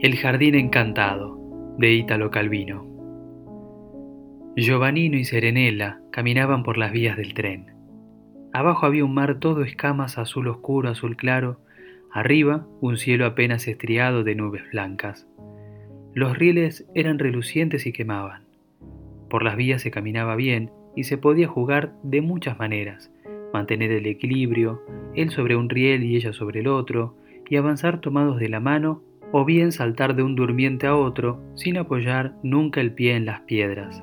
El jardín encantado de Ítalo Calvino. Giovannino y Serenella caminaban por las vías del tren. Abajo había un mar todo escamas azul oscuro, azul claro, arriba un cielo apenas estriado de nubes blancas. Los rieles eran relucientes y quemaban. Por las vías se caminaba bien y se podía jugar de muchas maneras, mantener el equilibrio, él sobre un riel y ella sobre el otro, y avanzar tomados de la mano o bien saltar de un durmiente a otro sin apoyar nunca el pie en las piedras.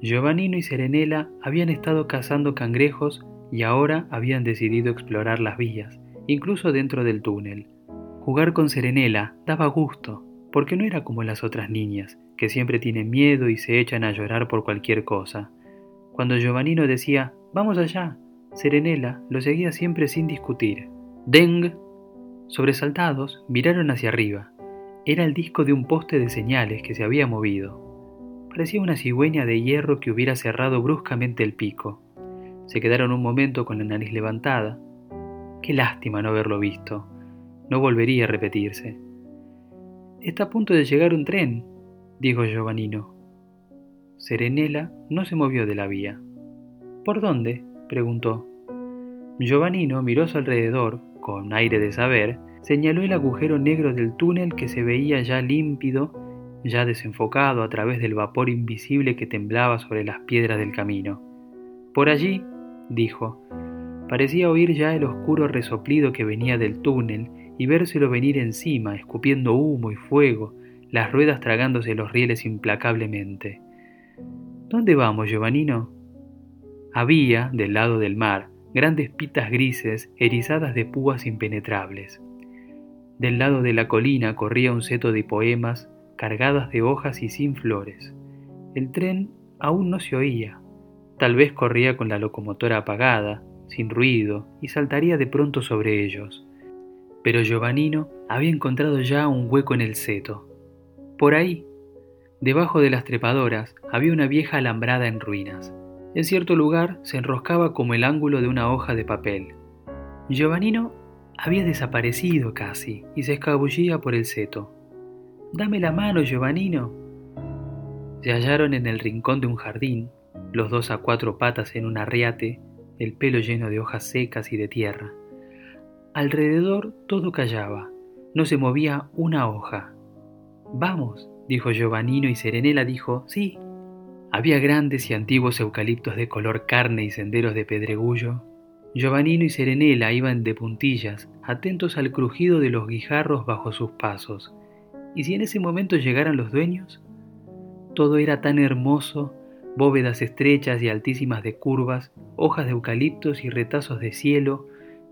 Giovannino y Serenela habían estado cazando cangrejos y ahora habían decidido explorar las vías, incluso dentro del túnel. Jugar con Serenela daba gusto, porque no era como las otras niñas, que siempre tienen miedo y se echan a llorar por cualquier cosa. Cuando Giovannino decía, vamos allá, Serenela lo seguía siempre sin discutir. Deng Sobresaltados, miraron hacia arriba. Era el disco de un poste de señales que se había movido. Parecía una cigüeña de hierro que hubiera cerrado bruscamente el pico. Se quedaron un momento con la nariz levantada. Qué lástima no haberlo visto. No volvería a repetirse. Está a punto de llegar un tren, dijo Giovannino. Serenela no se movió de la vía. ¿Por dónde? preguntó. Giovannino miró a su alrededor, con aire de saber, señaló el agujero negro del túnel que se veía ya límpido, ya desenfocado a través del vapor invisible que temblaba sobre las piedras del camino. Por allí, dijo, parecía oír ya el oscuro resoplido que venía del túnel y vérselo venir encima, escupiendo humo y fuego, las ruedas tragándose los rieles implacablemente. ¿Dónde vamos, Giovannino? Había, del lado del mar, grandes pitas grises erizadas de púas impenetrables. Del lado de la colina corría un seto de poemas cargadas de hojas y sin flores. El tren aún no se oía. Tal vez corría con la locomotora apagada, sin ruido, y saltaría de pronto sobre ellos. Pero Giovannino había encontrado ya un hueco en el seto. Por ahí, debajo de las trepadoras, había una vieja alambrada en ruinas. En cierto lugar se enroscaba como el ángulo de una hoja de papel. Giovannino había desaparecido casi y se escabullía por el seto. Dame la mano, Giovannino. Se hallaron en el rincón de un jardín, los dos a cuatro patas en un arriate, el pelo lleno de hojas secas y de tierra. Alrededor todo callaba, no se movía una hoja. Vamos, dijo Giovannino y Serenela dijo, sí, había grandes y antiguos eucaliptos de color carne y senderos de pedregullo. Giovannino y Serenela iban de puntillas, atentos al crujido de los guijarros bajo sus pasos. ¿Y si en ese momento llegaran los dueños? Todo era tan hermoso, bóvedas estrechas y altísimas de curvas, hojas de eucaliptos y retazos de cielo,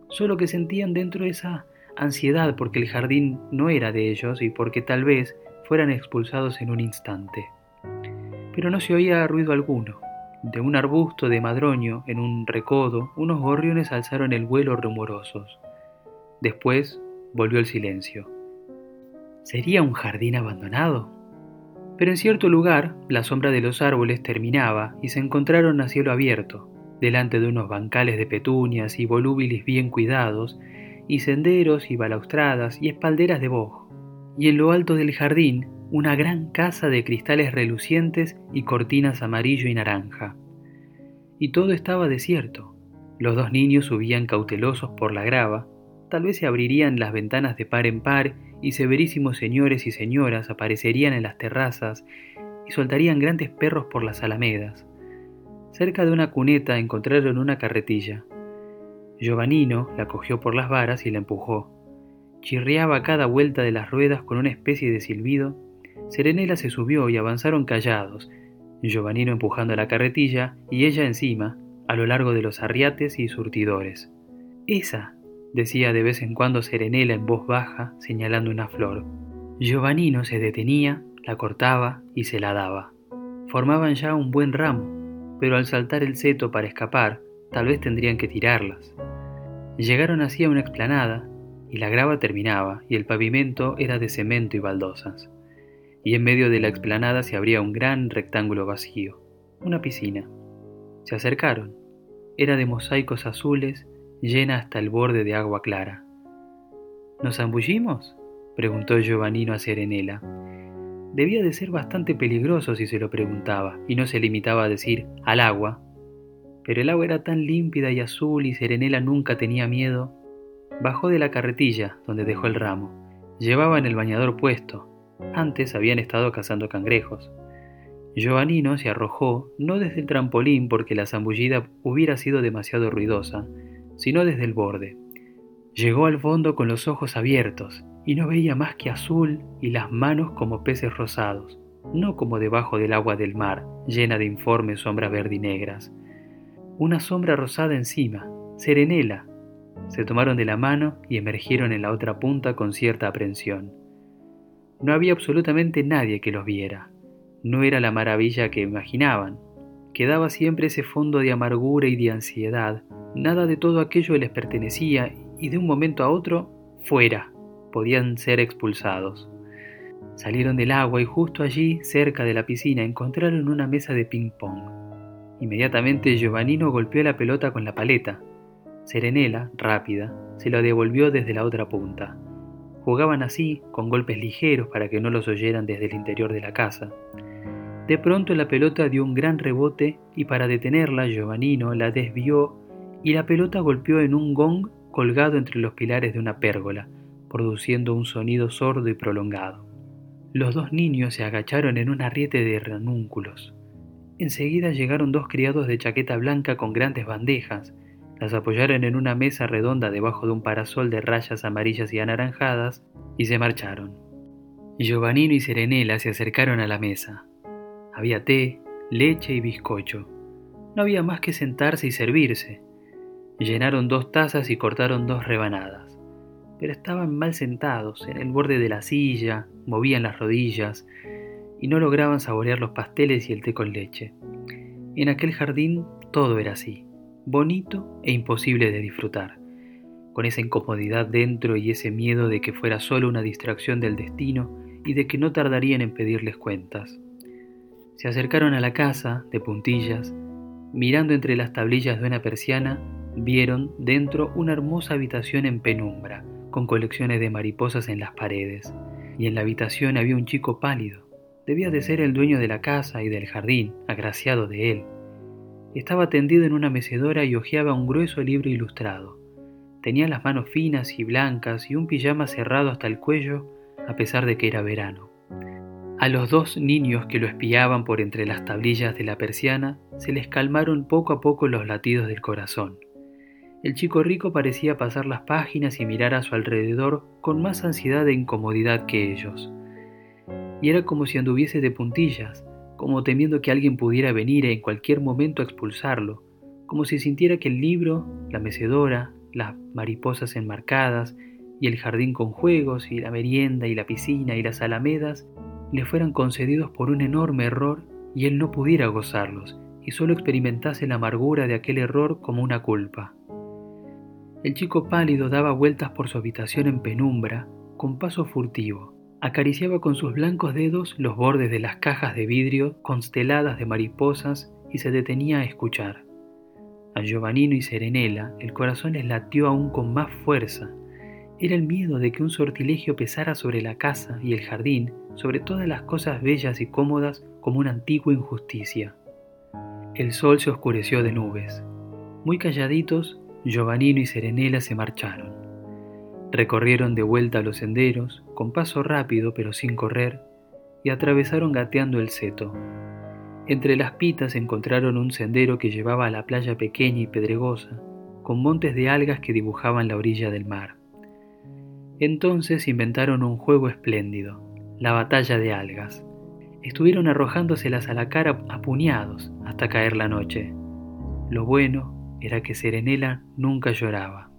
solo que sentían dentro esa ansiedad porque el jardín no era de ellos y porque tal vez fueran expulsados en un instante pero no se oía ruido alguno. De un arbusto de madroño, en un recodo, unos gorriones alzaron el vuelo rumorosos. Después volvió el silencio. ¿Sería un jardín abandonado? Pero en cierto lugar, la sombra de los árboles terminaba y se encontraron a cielo abierto, delante de unos bancales de petunias y volúbiles bien cuidados, y senderos y balaustradas y espalderas de boj. Y en lo alto del jardín una gran casa de cristales relucientes y cortinas amarillo y naranja. Y todo estaba desierto. Los dos niños subían cautelosos por la grava, tal vez se abrirían las ventanas de par en par y severísimos señores y señoras aparecerían en las terrazas y soltarían grandes perros por las alamedas. Cerca de una cuneta encontraron una carretilla. Giovannino la cogió por las varas y la empujó. Chirriaba cada vuelta de las ruedas con una especie de silbido Serenela se subió y avanzaron callados, Giovannino empujando la carretilla y ella encima, a lo largo de los arriates y surtidores. Esa, decía de vez en cuando Serenela en voz baja, señalando una flor. Giovannino se detenía, la cortaba y se la daba. Formaban ya un buen ramo, pero al saltar el seto para escapar, tal vez tendrían que tirarlas. Llegaron así a una explanada, y la grava terminaba, y el pavimento era de cemento y baldosas y en medio de la explanada se abría un gran rectángulo vacío, una piscina. Se acercaron. Era de mosaicos azules, llena hasta el borde de agua clara. ¿Nos zambullimos? preguntó Giovannino a Serenela. Debía de ser bastante peligroso si se lo preguntaba, y no se limitaba a decir al agua. Pero el agua era tan límpida y azul y Serenela nunca tenía miedo. Bajó de la carretilla donde dejó el ramo. Llevaban el bañador puesto. Antes habían estado cazando cangrejos. Giovannino se arrojó no desde el trampolín porque la zambullida hubiera sido demasiado ruidosa, sino desde el borde. Llegó al fondo con los ojos abiertos y no veía más que azul y las manos como peces rosados, no como debajo del agua del mar, llena de informes sombras verde y negras. Una sombra rosada encima, serenela. Se tomaron de la mano y emergieron en la otra punta con cierta aprensión. No había absolutamente nadie que los viera. No era la maravilla que imaginaban. Quedaba siempre ese fondo de amargura y de ansiedad. Nada de todo aquello les pertenecía y de un momento a otro, fuera podían ser expulsados. Salieron del agua y justo allí, cerca de la piscina, encontraron una mesa de ping-pong. Inmediatamente Giovannino golpeó la pelota con la paleta. Serenela, rápida, se la devolvió desde la otra punta. Jugaban así, con golpes ligeros para que no los oyeran desde el interior de la casa. De pronto la pelota dio un gran rebote y para detenerla Giovannino la desvió y la pelota golpeó en un gong colgado entre los pilares de una pérgola, produciendo un sonido sordo y prolongado. Los dos niños se agacharon en un arriete de ranúnculos. Enseguida llegaron dos criados de chaqueta blanca con grandes bandejas, las apoyaron en una mesa redonda debajo de un parasol de rayas amarillas y anaranjadas y se marcharon. Giovannino y Serenela se acercaron a la mesa. Había té, leche y bizcocho. No había más que sentarse y servirse. Llenaron dos tazas y cortaron dos rebanadas pero estaban mal sentados, en el borde de la silla, movían las rodillas y no lograban saborear los pasteles y el té con leche. En aquel jardín todo era así, bonito e imposible de disfrutar, con esa incomodidad dentro y ese miedo de que fuera solo una distracción del destino y de que no tardarían en pedirles cuentas. Se acercaron a la casa, de puntillas, mirando entre las tablillas de una persiana, vieron dentro una hermosa habitación en penumbra, con colecciones de mariposas en las paredes, y en la habitación había un chico pálido. Debía de ser el dueño de la casa y del jardín, agraciado de él. Estaba tendido en una mecedora y hojeaba un grueso libro ilustrado. Tenía las manos finas y blancas y un pijama cerrado hasta el cuello, a pesar de que era verano. A los dos niños que lo espiaban por entre las tablillas de la persiana se les calmaron poco a poco los latidos del corazón. El chico rico parecía pasar las páginas y mirar a su alrededor con más ansiedad e incomodidad que ellos. Y era como si anduviese de puntillas, como temiendo que alguien pudiera venir en cualquier momento a expulsarlo, como si sintiera que el libro, la mecedora, las mariposas enmarcadas, y el jardín con juegos, y la merienda, y la piscina, y las alamedas, le fueran concedidos por un enorme error y él no pudiera gozarlos, y solo experimentase la amargura de aquel error como una culpa. El chico pálido daba vueltas por su habitación en penumbra, con paso furtivo. Acariciaba con sus blancos dedos los bordes de las cajas de vidrio consteladas de mariposas y se detenía a escuchar. A Giovannino y Serenela el corazón les latió aún con más fuerza. Era el miedo de que un sortilegio pesara sobre la casa y el jardín, sobre todas las cosas bellas y cómodas, como una antigua injusticia. El sol se oscureció de nubes. Muy calladitos, Giovannino y Serenela se marcharon. Recorrieron de vuelta los senderos, con paso rápido pero sin correr, y atravesaron gateando el seto. Entre las pitas encontraron un sendero que llevaba a la playa pequeña y pedregosa, con montes de algas que dibujaban la orilla del mar. Entonces inventaron un juego espléndido, la batalla de algas. Estuvieron arrojándoselas a la cara a puñados hasta caer la noche. Lo bueno era que Serenela nunca lloraba.